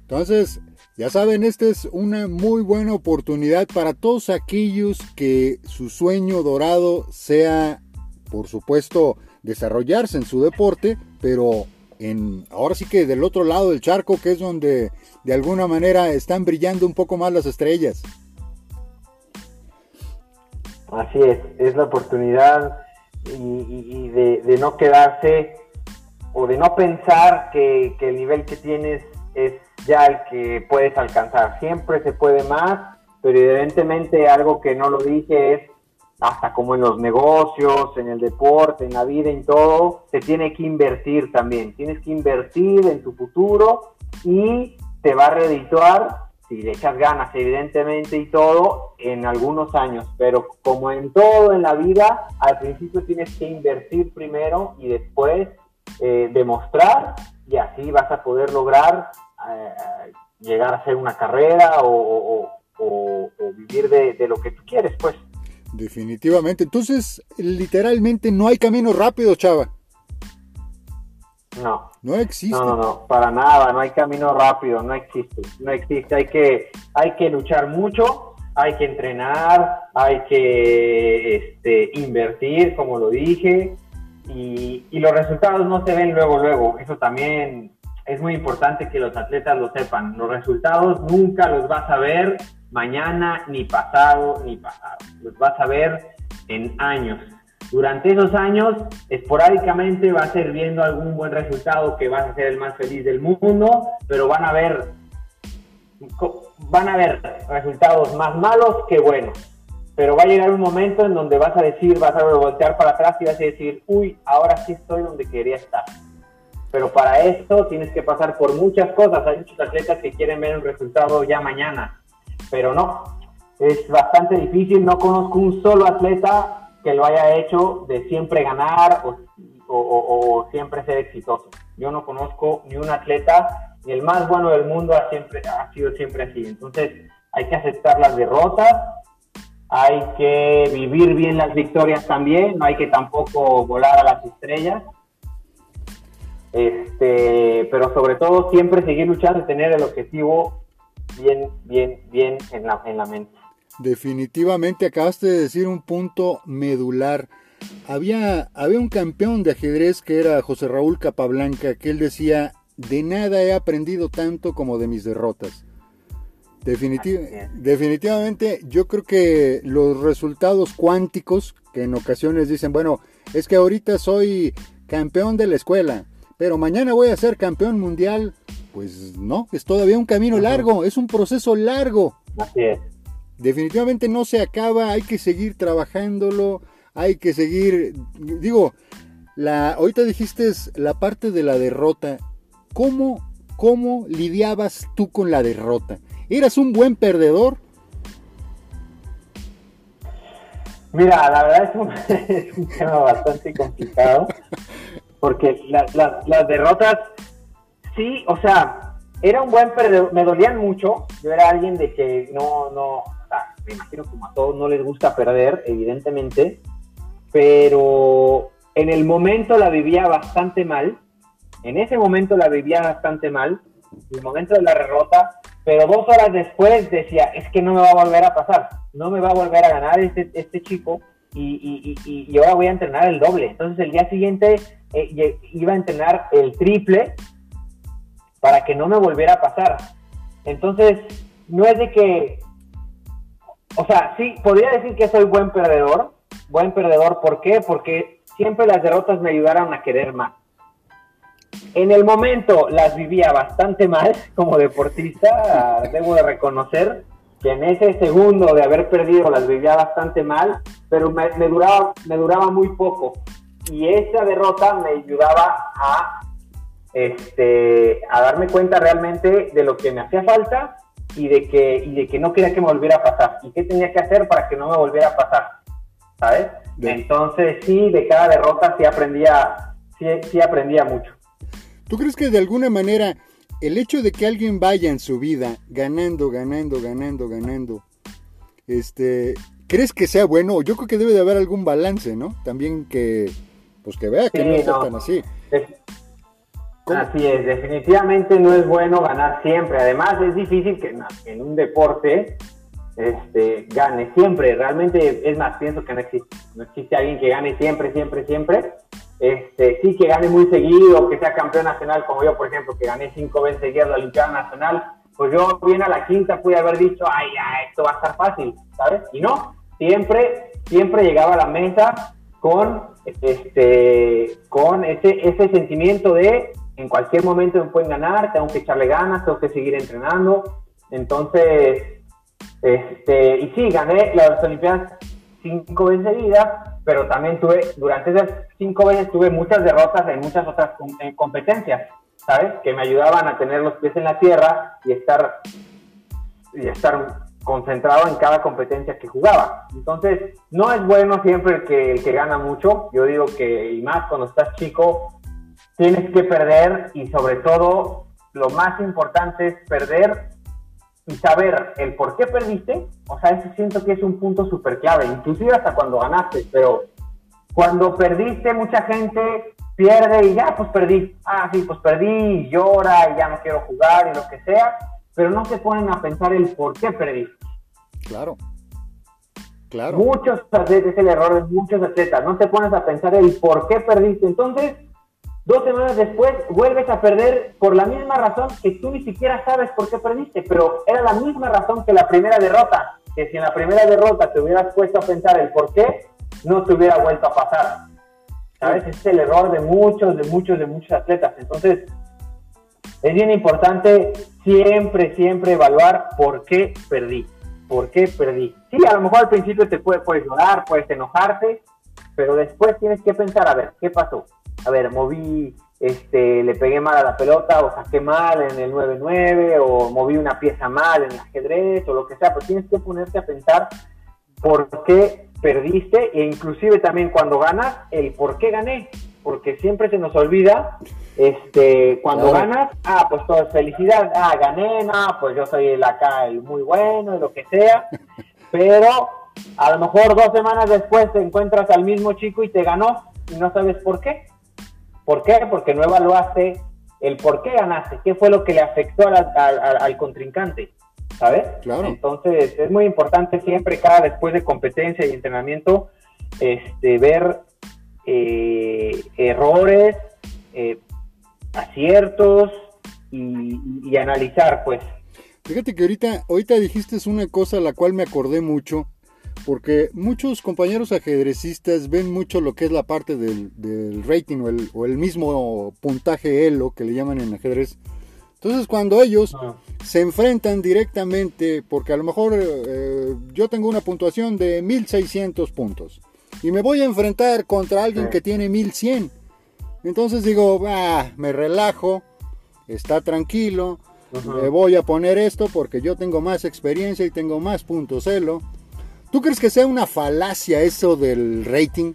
Entonces, ya saben, esta es una muy buena oportunidad para todos aquellos que su sueño dorado sea, por supuesto, desarrollarse en su deporte, pero en, ahora sí que del otro lado del charco, que es donde de alguna manera están brillando un poco más las estrellas. Así es, es la oportunidad y, de, no quedarse o de no pensar que, el nivel que tienes es ya el que puedes alcanzar. Siempre se puede más, pero evidentemente algo que no lo dije es hasta como en los negocios, en el deporte, en la vida, en todo, se tiene que invertir también. Tienes que invertir en tu futuro y te va a redituar si le echas ganas, evidentemente, y todo, en algunos años, pero como en todo en la vida, al principio tienes que invertir primero y después eh, demostrar, y así vas a poder lograr eh, llegar a hacer una carrera o, vivir de, de, lo que tú quieres, pues. Definitivamente. Entonces, literalmente no hay camino rápido, chava. No. No existe. No, no, no, para nada, no hay camino rápido, no existe, no existe, hay que, hay que luchar mucho, hay que entrenar, hay que este, invertir, como lo dije, y, y, los resultados no se ven luego, luego, eso también es muy importante que los atletas lo sepan, los resultados nunca los vas a ver mañana, ni pasado, ni pasado, los vas a ver en años, durante esos años, esporádicamente vas a ir viendo algún buen resultado que vas a ser el más feliz del mundo, pero van a haber, van a haber resultados más malos que buenos. Pero va a llegar un momento en donde vas a decir, vas a voltear para atrás y vas a decir, uy, ahora sí estoy donde quería estar. Pero para esto tienes que pasar por muchas cosas. Hay muchos atletas que quieren ver un resultado ya mañana, pero no. Es bastante difícil. No conozco un solo atleta que lo haya hecho de siempre ganar o, siempre ser exitoso. Yo no conozco ni un atleta, ni el más bueno del mundo ha, ha sido siempre así. Entonces hay que aceptar las derrotas, hay que vivir bien las victorias también, no hay que tampoco volar a las estrellas. Este, pero sobre todo siempre seguir luchando y tener el objetivo bien, bien, bien en la, en la mente. Definitivamente acabaste de decir un punto medular. Había, había un campeón de ajedrez que era José Raúl Capablanca, que él decía, de nada he aprendido tanto como de mis derrotas. Definitivamente yo creo que los resultados cuánticos, que en ocasiones dicen, bueno, es que ahorita soy campeón de la escuela, pero mañana voy a ser campeón mundial, pues no, es todavía un camino largo, es un proceso largo. Así es. definitivamente no se acaba, hay que seguir trabajándolo, hay que seguir, digo, la, ahorita dijiste la parte de la derrota, ¿cómo, cómo lidiabas tú con la derrota? ¿Eras un buen perdedor? Mira, la verdad es un, tema bastante complicado, porque las derrotas, sí, o sea, era un buen perdedor, me dolían mucho, yo era alguien de que no, no, o sea, me imagino como a todos no les gusta perder, evidentemente, pero en el momento la vivía bastante mal, en ese momento la vivía bastante mal, el momento de la derrota, pero dos horas después decía, es que no me va a volver a pasar, no me va a volver a ganar este, este chico y, y, y, ahora voy a entrenar el doble. Entonces el día siguiente eh, iba a entrenar el triple para que no me volviera a pasar. Entonces, no es de que, o sea, sí, podría decir que soy buen perdedor, buen perdedor, ¿por qué? Porque siempre las derrotas me ayudaron a querer más. En el momento las vivía bastante mal como deportista, debo de reconocer que en ese segundo de haber perdido las vivía bastante mal, pero me, duraba, me duraba muy poco. Y esa derrota me ayudaba a, este, a darme cuenta realmente de lo que me hacía falta y de, que, y de que no quería que me volviera a pasar. Y qué tenía que hacer para que no me volviera a pasar. ¿Sabes? Entonces sí, de cada derrota sí aprendía, sí, sí aprendía mucho. ¿Tú crees que de alguna manera el hecho de que alguien vaya en su vida ganando, ganando, ganando, ganando, este, ¿crees que sea bueno? Yo creo que debe de haber algún balance, ¿no? También que, pues que vea que no es tan así. Así es, definitivamente no es bueno ganar siempre. Además es difícil que en un deporte este, gane siempre. Realmente, es más, pienso que no existe. No existe alguien que gane siempre, siempre, siempre. Este, sí, que gane muy seguido, que sea campeón nacional, como yo, por ejemplo, que gané cinco veces seguidas la Olimpiada Nacional. Pues yo, bien a la quinta, pude haber dicho, ay, ya, esto va a estar fácil, ¿sabes? Y no, siempre, siempre llegaba a la mesa con, este, con ese, ese sentimiento de en cualquier momento me pueden ganar, tengo que echarle ganas, tengo que seguir entrenando. Entonces, este, y sí, gané las Olimpiadas cinco veces seguidas, pero también tuve, durante esas cinco veces tuve muchas derrotas en muchas otras competencias, ¿sabes? Que me ayudaban a tener los pies en la tierra y estar, y estar concentrado en cada competencia que jugaba. Entonces, no es bueno siempre el que, el que gana mucho. Yo digo que, y más cuando estás chico, tienes que perder y sobre todo, lo más importante es perder y saber el por qué perdiste, o sea, eso siento que es un punto súper clave, inclusive hasta cuando ganaste, pero cuando perdiste mucha gente pierde y ya, pues perdí, ah, sí, pues perdí y llora y ya no quiero jugar y lo que sea, pero no se ponen a pensar el por qué perdiste. Claro. Claro. Muchos atletas, es el error de muchos atletas, no te pones a pensar el por qué perdiste. Entonces, Dos semanas después vuelves a perder por la misma razón que tú ni siquiera sabes por qué perdiste, pero era la misma razón que la primera derrota, que si en la primera derrota te hubieras puesto a pensar el por qué, no te hubiera vuelto a pasar. ¿Sabes? es el error de muchos, de muchos, de muchos atletas. Entonces, es bien importante siempre, siempre evaluar por qué perdí. ¿Por qué perdí? Sí, a lo mejor al principio te puede, puedes llorar, puedes enojarte, pero después tienes que pensar, a ver, ¿qué pasó? A ver, moví, este, le pegué mal a la pelota o saqué mal en el 9-9 o moví una pieza mal en el ajedrez o lo que sea, pero tienes que ponerte a pensar por qué perdiste e inclusive también cuando ganas, el por qué gané, porque siempre se nos olvida, este, cuando ganas, ah, pues todo es felicidad, ah, gané, no, pues yo soy el acá, el muy bueno, lo que sea, pero a lo mejor dos semanas después te encuentras al mismo chico y te ganó y no sabes por qué. ¿Por qué? Porque no evaluaste el por qué ganaste, qué fue lo que le afectó al, contrincante, ¿sabes? Claro. Entonces es muy importante siempre, cada después de competencia y entrenamiento, este, ver eh, errores, eh, aciertos y, y, analizar, pues. Fíjate que ahorita, ahorita dijiste una cosa a la cual me acordé mucho porque muchos compañeros ajedrecistas ven mucho lo que es la parte del, rating o el, mismo puntaje ELO que le llaman en ajedrez, Entonces cuando ellos ah. se enfrentan directamente, porque a lo mejor eh, yo tengo una puntuación de 1600 puntos y me voy a enfrentar contra alguien que tiene 1100. Entonces digo, ah, me relajo, está tranquilo, me voy a poner esto porque yo tengo más experiencia y tengo más puntos celo. ¿Tú crees que sea una falacia eso del rating?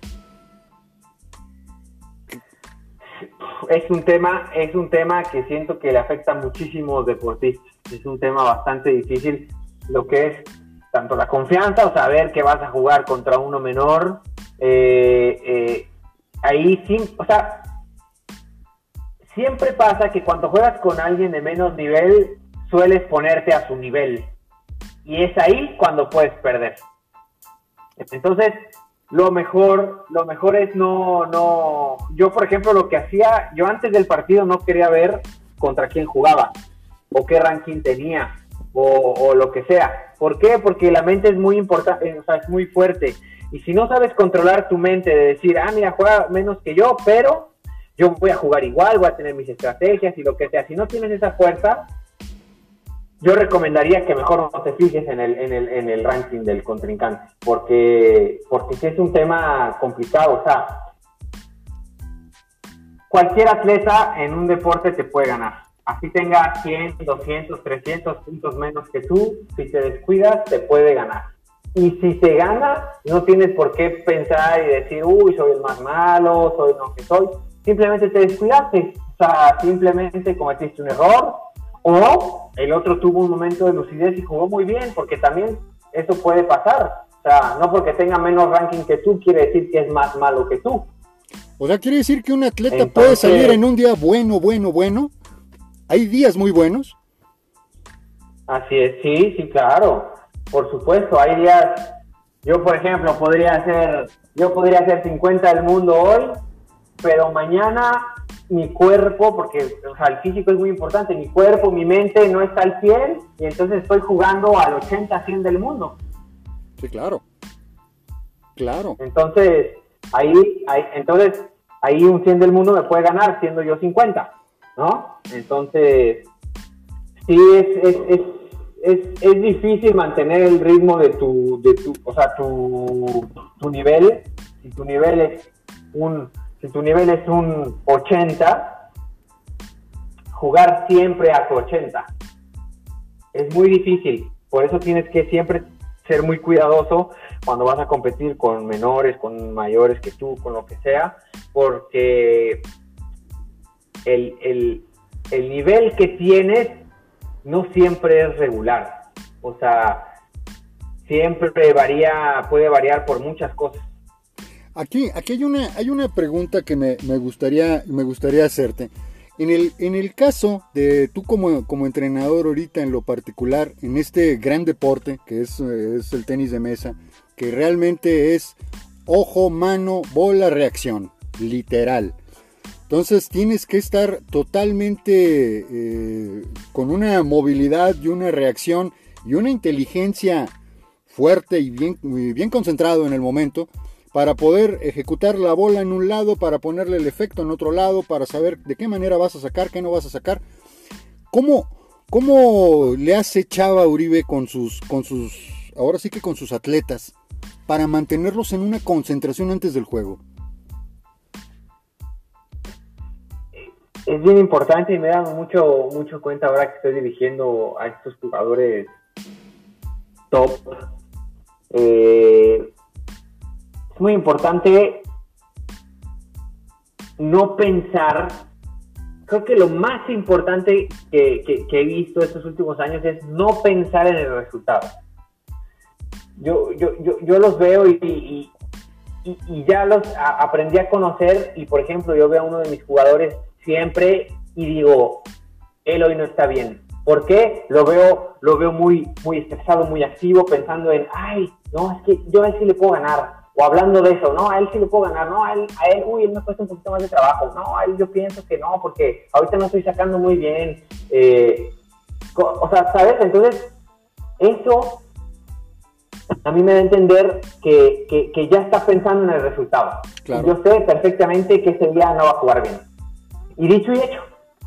Es un tema, es un tema que siento que le afecta a los deportistas. Es un tema bastante difícil, lo que es tanto la confianza o saber que vas a jugar contra uno menor. Eh, eh, ahí sí, o sea, siempre pasa que cuando juegas con alguien de menos nivel, sueles ponerte a su nivel. Y es ahí cuando puedes perder. Entonces, lo mejor, lo mejor es no, no. Yo, por ejemplo, lo que hacía, yo antes del partido no quería ver contra quién jugaba, o qué ranking tenía, o, lo que sea. ¿Por qué? Porque la mente es muy importante, o sea, es muy fuerte. Y si no sabes controlar tu mente de decir, ah, mira, juega menos que yo, pero yo voy a jugar igual, voy a tener mis estrategias y lo que sea. Si no tienes esa fuerza, yo recomendaría que mejor no te fijes en el, en el, en el ranking del contrincante, porque, porque es un tema complicado. O sea, cualquier atleta en un deporte te puede ganar. Así tenga 100, 200, 300 puntos menos que tú, si te descuidas, te puede ganar. Y si te gana, no tienes por qué pensar y decir, uy, soy el más malo, soy lo que soy. Simplemente te descuidaste. O sea, simplemente cometiste un error, o el otro tuvo un momento de lucidez y jugó muy bien, porque también eso puede pasar. O sea, no porque tenga menos ranking que tú quiere decir que es más malo que tú. O sea, quiere decir que un atleta puede salir en un día bueno, bueno, bueno. Hay días muy buenos. Así es, sí, sí, claro. Por supuesto, hay días. Yo, por ejemplo, podría hacer, yo podría hacer 50 del mundo hoy, pero mañana mi cuerpo, porque el físico es muy importante, mi cuerpo, mi mente no está al 100 y entonces estoy jugando al 80, 100 del mundo. Sí, claro. Claro. Entonces, ahí, entonces, ahí un 100 del mundo me puede ganar siendo yo 50, ¿no? Entonces, sí es, es, es, es, difícil mantener el ritmo de tu, de tu o sea, tu, tu nivel, si tu nivel es un si tu nivel es un 80, jugar siempre a tu 80. Es muy difícil, por eso tienes que siempre ser muy cuidadoso cuando vas a competir con menores, con mayores que tú, con lo que sea, porque el, el nivel que tienes no siempre es regular. O sea, siempre varía, puede variar por muchas cosas. Aquí, aquí hay, una, hay una pregunta que me, gustaría, me gustaría hacerte. En el, en el caso de tú como, como, entrenador ahorita en lo particular, en este gran deporte que es, es el tenis de mesa, que realmente es ojo, mano, bola, reacción, literal. Entonces tienes que estar totalmente eh, con una movilidad y una reacción y una inteligencia fuerte y bien, bien concentrado en el momento para poder ejecutar la bola en un lado, para ponerle el efecto en otro lado, para saber de qué manera vas a sacar, qué no vas a sacar. ¿Cómo, cómo le hace Chava Uribe con sus, con sus, ahora sí que con sus atletas, para mantenerlos en una concentración antes del juego? Es bien importante y me da mucho, mucho cuenta ahora que estoy dirigiendo a estos jugadores top. Eh, es muy importante no pensar, creo que lo más importante que, he visto estos últimos años es no pensar en el resultado. Yo, yo, yo, los veo y, y, ya los aprendí a conocer y por ejemplo yo veo a uno de mis jugadores siempre y digo, él hoy no está bien. ¿Por qué? Lo veo, lo veo muy, muy estresado, muy activo, pensando en, ay, no, es que yo a él sí le puedo ganar o hablando de eso, no, a él sí le puedo ganar, no, a él, a él, uy, él me cuesta un poquito más de trabajo, no, a él yo pienso que no, porque ahorita no estoy sacando muy bien, eh, o sea, ¿sabes? Entonces, eso a mí me da a entender que, que, ya está pensando en el resultado. Yo sé perfectamente que ese día no va a jugar bien. Y dicho y hecho,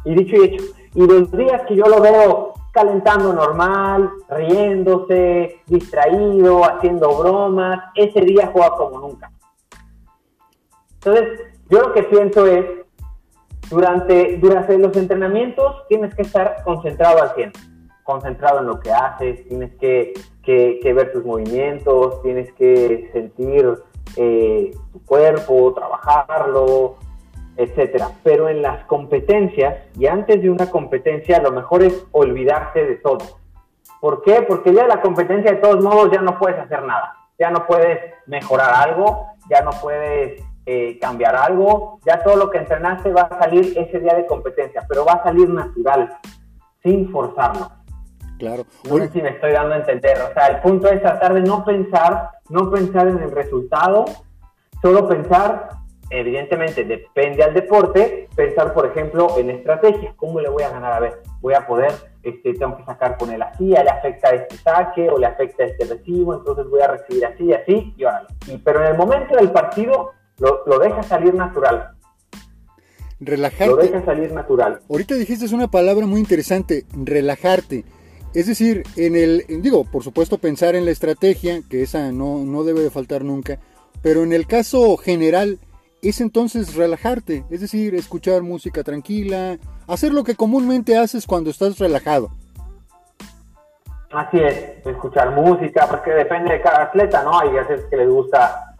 y dicho y hecho. Y los días que yo lo veo calentando normal, riéndose, distraído, haciendo bromas, ese día juega como nunca. Entonces, yo lo que pienso es, durante, durante los entrenamientos tienes que estar concentrado al 100, concentrado en lo que haces, tienes que, que, ver tus movimientos, tienes que sentir eh, tu cuerpo, trabajarlo, etcétera. Pero en las competencias, y antes de una competencia, lo mejor es olvidarse de todo. ¿Por qué? Porque ya de la competencia, de todos modos, ya no puedes hacer nada. Ya no puedes mejorar algo, ya no puedes eh, cambiar algo, ya todo lo que entrenaste va a salir ese día de competencia, pero va a salir natural, sin forzarlo. Claro. No sé si me estoy dando a entender. O sea, el punto es tratar de no pensar, no pensar en el resultado, solo pensar evidentemente depende al deporte, pensar, por ejemplo, en estrategias. ¿Cómo le voy a ganar? A ver, voy a poder, este, tengo que sacar con él así, le afecta este saque o le afecta este recibo, entonces voy a recibir así, así, y. Y, pero en el momento del partido lo, lo deja salir natural. Relajarte. Lo deja salir natural. Ahorita dijiste una palabra muy interesante, relajarte. Es decir, en el, digo, por supuesto pensar en la estrategia, que esa no, no debe de faltar nunca, pero en el caso general, es entonces relajarte, es decir, escuchar música tranquila, hacer lo que comúnmente haces cuando estás relajado. Así es, escuchar música, porque depende de cada atleta, ¿no? Hay veces que les gusta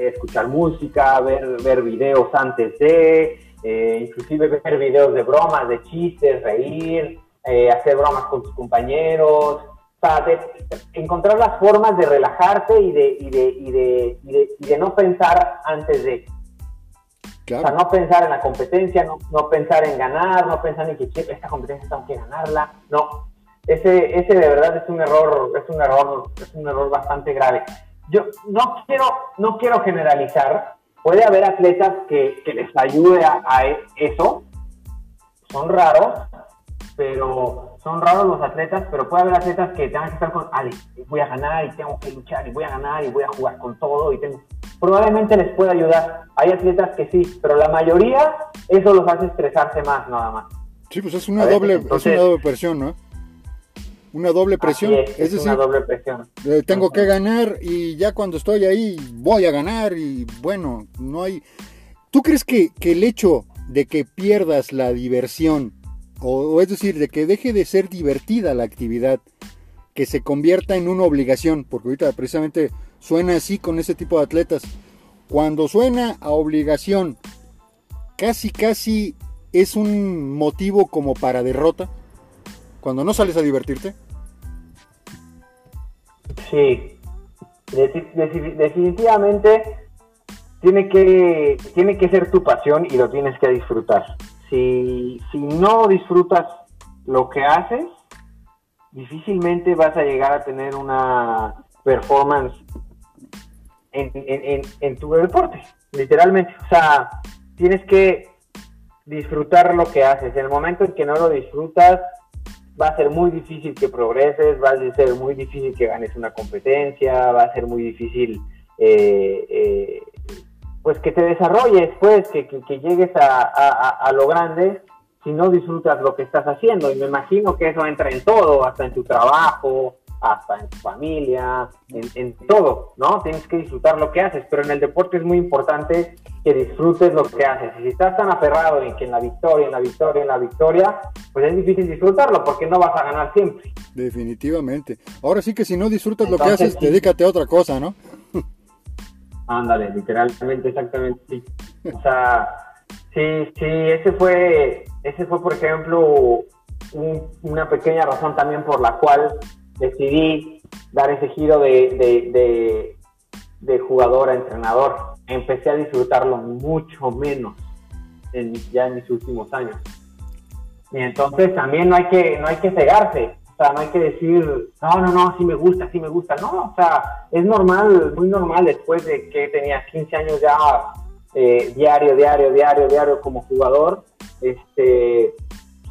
escuchar música, ver, ver videos antes de, eh, inclusive ver videos de bromas, de chistes, reír, eh, hacer bromas con tus compañeros, encontrar las formas de relajarte y de, y de, y de, y de no pensar antes de. O sea, no pensar en la competencia, no, no, pensar en ganar, no pensar en que esta competencia tengo que ganarla. No, ese, ese de verdad es un error, es un error, es un error bastante grave. Yo no quiero, no quiero generalizar. Puede haber atletas que, que les ayude a, a eso. Son raros, pero son raros los atletas, pero puede haber atletas que tengan que estar con, Ale, voy a ganar y tengo que luchar y voy a ganar y voy a jugar con todo y tengo probablemente les pueda ayudar. Hay atletas que sí, pero la mayoría eso los hace estresarse más nada más. Sí, pues es una, doble, es una doble presión, ¿no? Una doble presión. Es, es, decir, una doble presión. Eh, tengo que ganar y ya cuando estoy ahí voy a ganar y bueno, no hay... ¿Tú crees que, que el hecho de que pierdas la diversión, o, es decir, de que deje de ser divertida la actividad, que se convierta en una obligación, porque ahorita precisamente suena así con ese tipo de atletas. Cuando suena a obligación, casi casi es un motivo como para derrota. Cuando no sales a divertirte. Sí, definitivamente tiene que, tiene que ser tu pasión y lo tienes que disfrutar. Si, si no disfrutas lo que haces, difícilmente vas a llegar a tener una performance en, tu deporte, literalmente. O sea, tienes que disfrutar lo que haces. En el momento en que no lo disfrutas, va a ser muy difícil que progreses, va a ser muy difícil que ganes una competencia, va a ser muy difícil eh, eh, pues que te desarrolles, pues que, llegues a, lo grande si no disfrutas lo que estás haciendo. Y me imagino que eso entra en todo, hasta en tu trabajo, hasta en tu familia, en, todo, ¿no? Tienes que disfrutar lo que haces, pero en el deporte es muy importante que disfrutes lo que haces. Y si estás tan aferrado en que en la victoria, en la victoria, en la victoria, pues es difícil disfrutarlo porque no vas a ganar siempre. Definitivamente. Ahora sí que si no disfrutas lo que haces, dedícate a otra cosa, ¿no? Ándale, literalmente, exactamente, sí. O sea, sí, sí, ese fue, ese fue, por ejemplo, una pequeña razón también por la cual decidí dar ese giro de, de, jugador a entrenador. Empecé a disfrutarlo mucho menos en, ya en mis últimos años. Y entonces también no hay que, no hay que cegarse. O sea, no hay que decir, no, no, no, sí me gusta, sí me gusta. No, o sea, es normal, muy normal después de que tenía 15 años ya eh, diario, diario, diario, diario como jugador, este,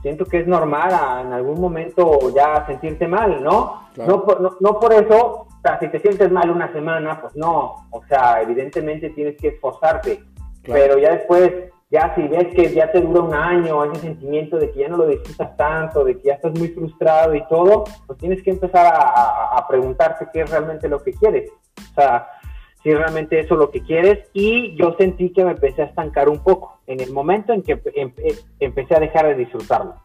siento que es normal en algún momento ya sentirte mal, ¿no? No, por, no, por eso, o sea, si te sientes mal una semana, pues no, o sea, evidentemente tienes que esforzarte, pero ya después ya si ves que ya te dura un año, ese sentimiento de que ya no lo disfrutas tanto, de que ya estás muy frustrado y todo, pues tienes que empezar a, a preguntarte qué es realmente lo que quieres. O sea, si realmente eso es lo que quieres. Y yo sentí que me empecé a estancar un poco en el momento en que empecé a dejar de disfrutarlo.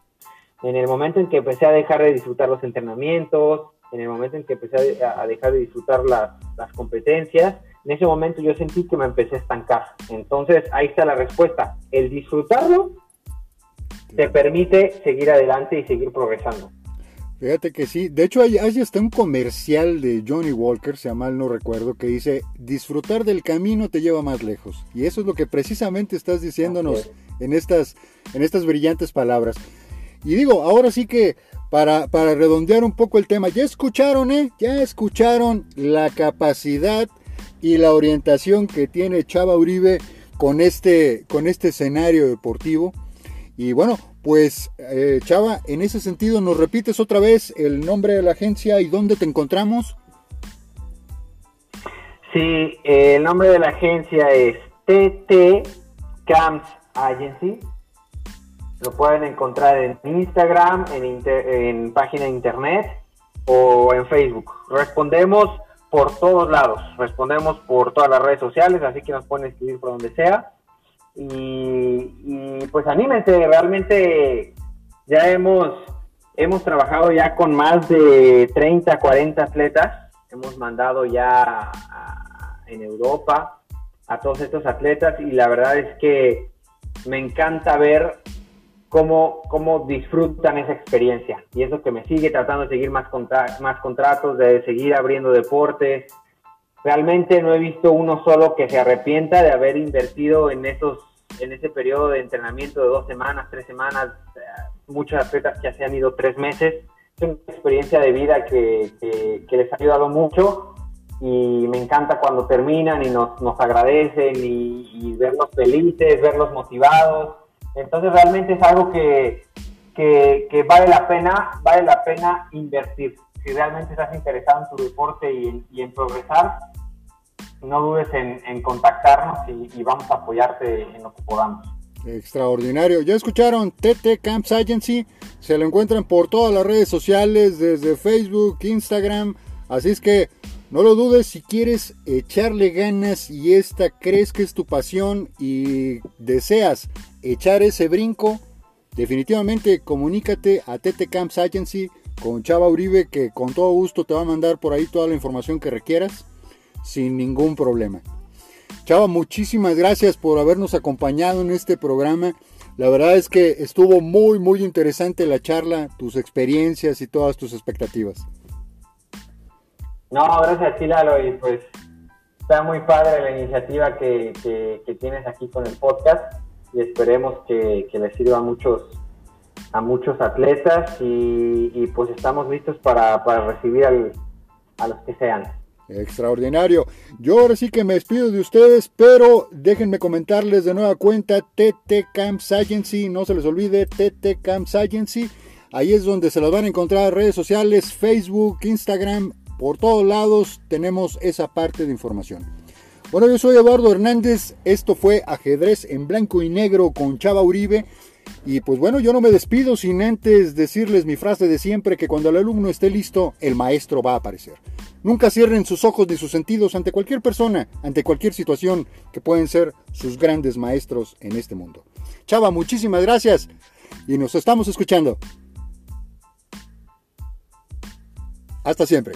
En el momento en que empecé a dejar de disfrutar los entrenamientos, en el momento en que empecé a, dejar de disfrutar las, las competencias, en ese momento yo sentí que me empecé a estancar. Entonces ahí está la respuesta. El disfrutarlo te permite seguir adelante y seguir progresando. Fíjate que sí. De hecho, hay, hasta un comercial de Johnny Walker, si a mal no recuerdo, que dice, disfrutar del camino te lleva más lejos. Y eso es lo que precisamente estás diciéndonos en estas, en estas brillantes palabras. Y digo, ahora sí que para, para redondear un poco el tema, ya escucharon, ¿eh? Ya escucharon la capacidad y la orientación que tiene Chava Uribe con este, con este escenario deportivo. Y bueno, pues eh, Chava, en ese sentido, ¿nos repites otra vez el nombre de la agencia y dónde te encontramos? Sí, el nombre de la agencia es TT Camps Agency. Lo pueden encontrar en Instagram, en, en página de internet o en Facebook. Respondemos por todos lados, respondemos por todas las redes sociales, así que nos pueden escribir por donde sea. Y, pues anímense, realmente ya hemos, hemos trabajado ya con más de 30, 40 atletas, hemos mandado ya en Europa a todos estos atletas y la verdad es que me encanta ver cómo, cómo disfrutan esa experiencia y eso que me sigue tratando de seguir más, más contratos, de seguir abriendo deportes, realmente no he visto uno solo que se arrepienta de haber invertido en esos en ese periodo de entrenamiento de dos semanas, tres semanas, muchos atletas que se han ido tres meses. Es una experiencia de vida que, les ha ayudado mucho y me encanta cuando terminan y nos, nos agradecen y, verlos felices, verlos motivados. Entonces realmente es algo que, que, vale la pena, vale la pena invertir. Si realmente estás interesado en tu deporte y en, progresar, no dudes en, contactarnos y, vamos a apoyarte en lo que podamos. Extraordinario. Ya escucharon TT Camps Agency. Se lo encuentran por todas las redes sociales, desde Facebook, Instagram. Así es que no lo dudes si quieres echarle ganas y esta crees que es tu pasión y deseas echar ese brinco. Definitivamente comunícate a TT Camps Agency con Chava Uribe que con todo gusto te va a mandar por ahí toda la información que requieras sin ningún problema. Chava, muchísimas gracias por habernos acompañado en este programa. La verdad es que estuvo muy, muy interesante la charla, tus experiencias y todas tus expectativas. No, gracias a ti, Lalo, y pues está muy padre la iniciativa que, tienes aquí con el podcast y esperemos que, que le sirva a muchos, a muchos atletas y, pues estamos listos para, recibir a los que sean. Extraordinario. Yo ahora sí que me despido de ustedes, pero déjenme comentarles de nueva cuenta TT Camps Agency, no se les olvide TT Camps Agency. Ahí es donde se las van a encontrar redes sociales, Facebook, Instagram, por todos lados tenemos esa parte de información. Bueno, yo soy Eduardo Hernández, esto fue Ajedrez en Blanco y Negro con Chava Uribe. Y pues bueno, yo no me despido sin antes decirles mi frase de siempre que cuando el alumno esté listo, el maestro va a aparecer. Nunca cierren sus ojos ni sus sentidos ante cualquier persona, ante cualquier situación que pueden ser sus grandes maestros en este mundo. Chava, muchísimas gracias y nos estamos escuchando. Hasta siempre.